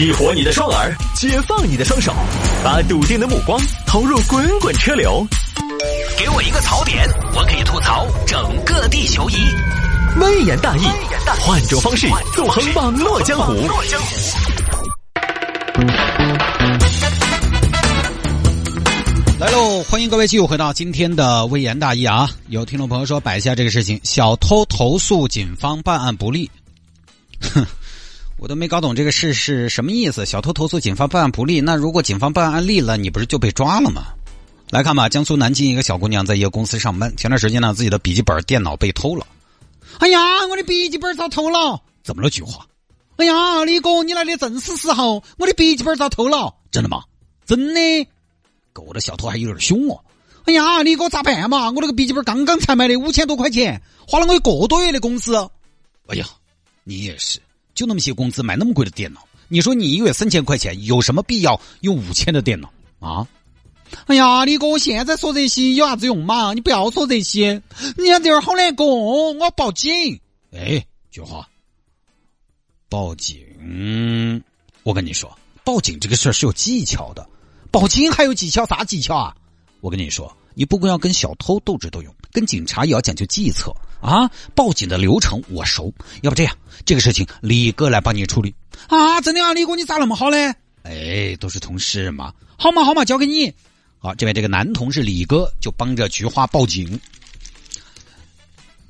激活你的双耳，解放你的双手，把笃定的目光投入滚滚车流。给我一个槽点，我可以吐槽整个地球仪。微言大义，换种方式纵横网络江湖。来喽！欢迎各位继续回到今天的微言大义啊！有听众朋友说摆一下这个事情，小偷投诉警方办案不力。哼。我都没搞懂这个事是什么意思。小偷投诉警方办案不力，那如果警方办案立了，你不是就被抓了吗？来看吧，江苏南京一个小姑娘在一个公司上班，前段时间呢，自己的笔记本电脑被偷了。哎呀，我的笔记本遭偷了！怎么了，菊花？哎呀，李哥，你来的正是时候，我的笔记本遭偷了。真的吗？真的。狗的小偷还有点凶哦。哎呀，李哥咋办嘛？我那个笔记本刚刚才买的五千多块钱，花了我一个多月的工资。哎呀，你也是。就那么些工资买那么贵的电脑，你说你一个月三千块钱有什么必要用五千的电脑啊？哎呀，李哥，我现在说这些有啥子用嘛？你不要说这些，你看这儿好难过，我报警。哎，菊花，报警！我跟你说，报警这个事儿是有技巧的，报警还有技巧？啥技巧啊？我跟你说，你不光要跟小偷斗智斗勇，跟警察也要讲究计策。啊！报警的流程我熟，要不这样，这个事情李哥来帮你处理啊！真的啊，李哥你咋那么好嘞？哎，都是同事嘛，好嘛好嘛，交给你。好，这边这个男同事李哥就帮着菊花报警。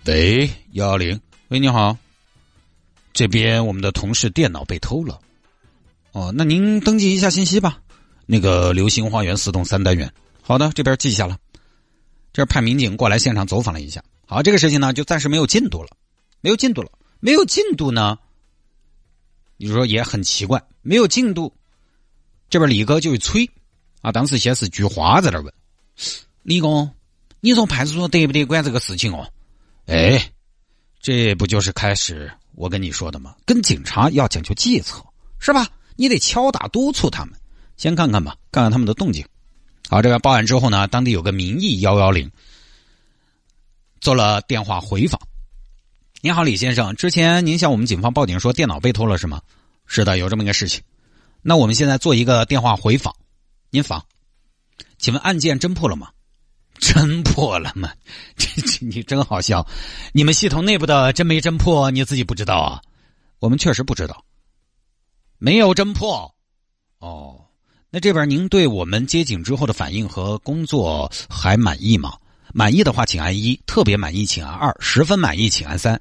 喂，幺幺零，喂，你好，这边我们的同事电脑被偷了。哦，那您登记一下信息吧。那个流星花园四栋三单元。好的，这边记下了。这派民警过来现场走访了一下。好，这个事情呢就暂时没有进度了，没有进度了，没有进度呢，你说也很奇怪，没有进度，这边李哥就一催，啊，当时先是菊花在那问，李工，你从派出所得不得管这个事情哦？哎，这不就是开始我跟你说的吗？跟警察要讲究计策，是吧？你得敲打督促他们，先看看吧，看看他们的动静。好，这个报案之后呢，当地有个民意幺幺零。做了电话回访。您好，李先生，之前您向我们警方报警说电脑被偷了是吗？是的，有这么一个事情。那我们现在做一个电话回访。您访，请问案件侦破了吗？侦破了吗？这这你真好笑。你们系统内部的真没侦破，你自己不知道啊？我们确实不知道，没有侦破。哦，那这边您对我们接警之后的反应和工作还满意吗？满意的话，请按一；特别满意，请按二；十分满意，请按三。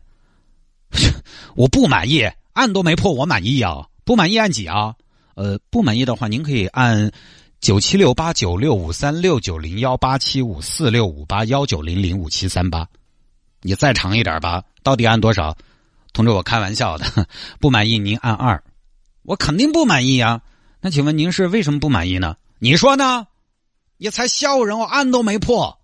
我不满意，案都没破，我满意啊！不满意按几啊？呃，不满意的话，您可以按九七六八九六五三六九零幺八七五四六五八幺九零零五七三八。你再长一点吧，到底按多少？同志，我开玩笑的，不满意您按二。我肯定不满意呀。那请问您是为什么不满意呢？你说呢？你才小人，我案都没破。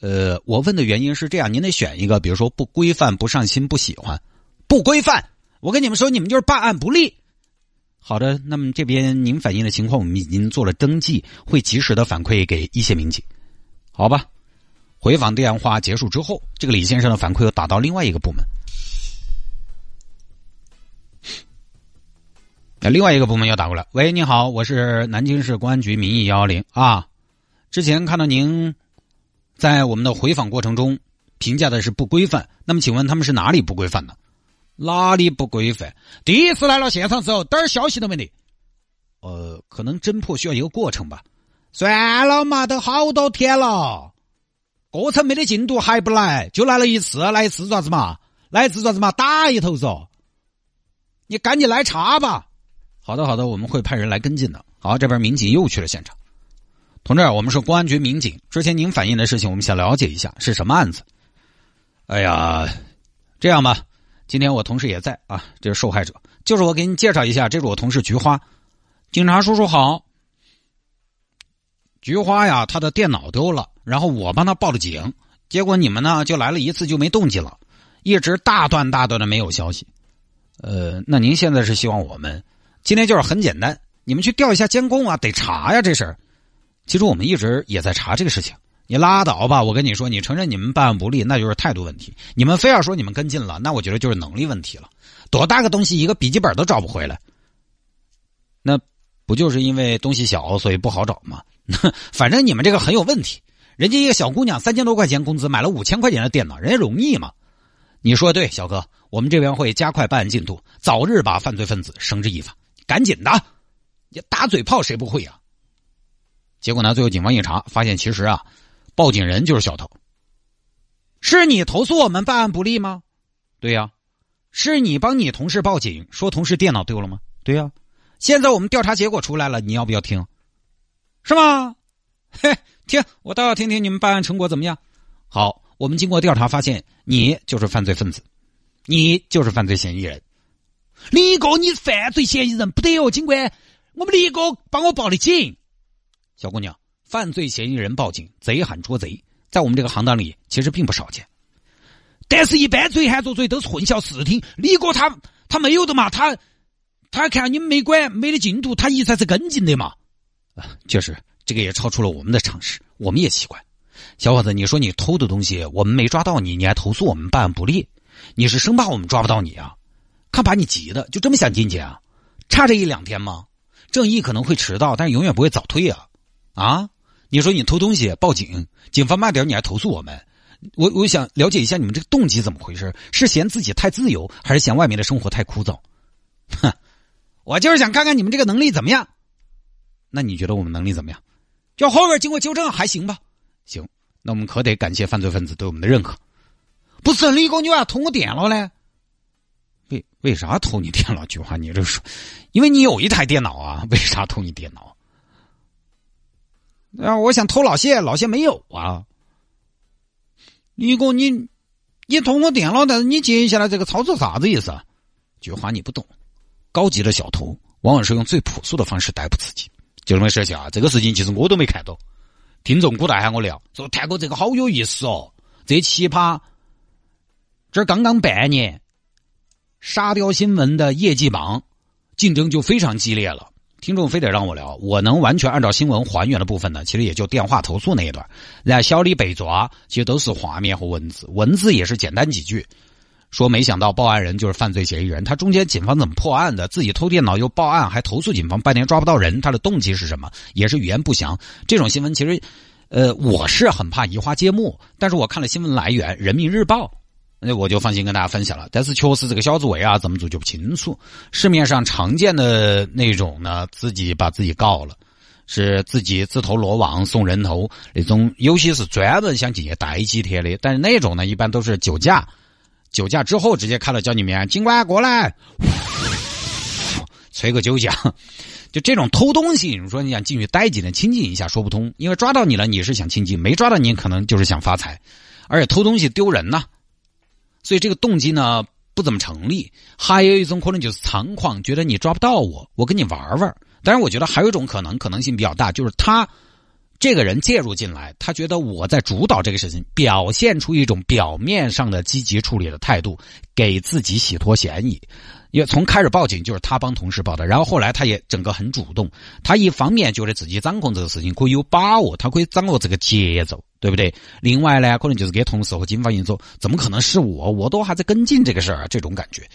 呃，我问的原因是这样，您得选一个，比如说不规范、不上心、不喜欢，不规范。我跟你们说，你们就是办案不力。好的，那么这边您反映的情况，我们已经做了登记，会及时的反馈给一线民警。好吧，回访电话结束之后，这个李先生的反馈又打到另外一个部门。另外一个部门又打过来，喂，你好，我是南京市公安局民意幺幺零啊，之前看到您。在我们的回访过程中，评价的是不规范。那么，请问他们是哪里不规范呢？哪里不规范？第一次来了现场之后，点儿消息都没得。呃，可能侦破需要一个过程吧。算了嘛，都好多天了，过程没得进度还不来，就来了一次，来一次爪子嘛？来一次爪子嘛？打一头嗦！你赶紧来查吧。好的，好的，我们会派人来跟进的。好，这边民警又去了现场。同志，我们是公安局民警。之前您反映的事情，我们想了解一下是什么案子。哎呀，这样吧，今天我同事也在啊，这是受害者，就是我给你介绍一下，这是我同事菊花。警察叔叔好。菊花呀，他的电脑丢了，然后我帮他报了警，结果你们呢就来了一次就没动静了，一直大段大段的没有消息。呃，那您现在是希望我们今天就是很简单，你们去调一下监控啊，得查呀这事儿。其实我们一直也在查这个事情，你拉倒吧！我跟你说，你承认你们办案不力，那就是态度问题；你们非要说你们跟进了，那我觉得就是能力问题了。多大个东西，一个笔记本都找不回来，那不就是因为东西小，所以不好找吗？反正你们这个很有问题。人家一个小姑娘三千多块钱工资买了五千块钱的电脑，人家容易吗？你说对，小哥，我们这边会加快办案进度，早日把犯罪分子绳之以法。赶紧的，你打嘴炮谁不会啊？结果呢，最后警方一查，发现其实啊，报警人就是小偷。是你投诉我们办案不力吗？对呀，是你帮你同事报警说同事电脑丢了吗？对呀，现在我们调查结果出来了，你要不要听？是吗？嘿，听，我倒要听听你们办案成果怎么样。好，我们经过调查发现，你就是犯罪分子，你就是犯罪嫌疑人。李哥，你犯罪嫌疑人不得哦，警官，我们李哥帮我报的警。小姑娘，犯罪嫌疑人报警，贼喊捉贼。在我们这个行当里，其实并不少见，但是，一般贼喊捉贼都是混淆视听。李哥他他没有的嘛，他他看你们没管没的进度，他一直是跟进的嘛。啊，确实，这个也超出了我们的常识，我们也奇怪。小伙子，你说你偷的东西，我们没抓到你，你还投诉我们办案不力，你是生怕我们抓不到你啊？他把你急的，就这么想进去啊？差这一两天吗？正义可能会迟到，但是永远不会早退啊！啊？你说你偷东西报警，警方慢点你还投诉我们，我我想了解一下你们这个动机怎么回事？是嫌自己太自由，还是嫌外面的生活太枯燥？哼，我就是想看看你们这个能力怎么样。那你觉得我们能力怎么样？就后边经过纠正还行吧？行，那我们可得感谢犯罪分子对我们的认可。不是李哥，你为啥偷我电脑呢？为为啥偷你电脑？菊花，你这说，因为你有一台电脑啊，为啥偷你电脑？啊！我想偷老谢，老谢没有啊。李哥，你你偷我电脑，但是你接下来这个操作啥子意思？菊花，你不懂。高级的小偷往往是用最朴素的方式逮捕自己。就这么事情啊，这个事情其实我都没看到。听众古代喊我聊，说谈过这个好有意思哦。这奇葩，这刚刚半年，沙雕新闻的业绩榜竞争就非常激烈了。听众非得让我聊，我能完全按照新闻还原的部分呢，其实也就电话投诉那一段。那小李被抓，其实都是画面和文字，文字也是简单几句，说没想到报案人就是犯罪嫌疑人，他中间警方怎么破案的？自己偷电脑又报案，还投诉警方半天抓不到人，他的动机是什么？也是语言不详。这种新闻其实，呃，我是很怕移花接木，但是我看了新闻来源《人民日报》。那我就放心跟大家分享了，但是确实这个小滋味啊，怎么做就不清楚。市面上常见的那种呢，自己把自己告了，是自己自投罗网送人头那种，有些是专门想进去待几天的。但是那种呢，一般都是酒驾，酒驾之后直接开了交警面，警官过来，吹个酒驾。就这种偷东西，你说你想进去待几天清静一下，说不通。因为抓到你了，你是想清静；没抓到你，可能就是想发财。而且偷东西丢人呐。所以这个动机呢不怎么成立，还有一种可能就是猖狂，觉得你抓不到我，我跟你玩玩。当然，我觉得还有一种可能，可能性比较大，就是他这个人介入进来，他觉得我在主导这个事情，表现出一种表面上的积极处理的态度，给自己洗脱嫌疑。因为从开始报警就是他帮同事报的，然后后来他也整个很主动，他一方面觉得自己掌控这个事情可以有把握，他可以掌握这个节奏。对不对？另外呢，可能就是给同事和警方一说，怎么可能是我？我都还在跟进这个事儿，这种感觉。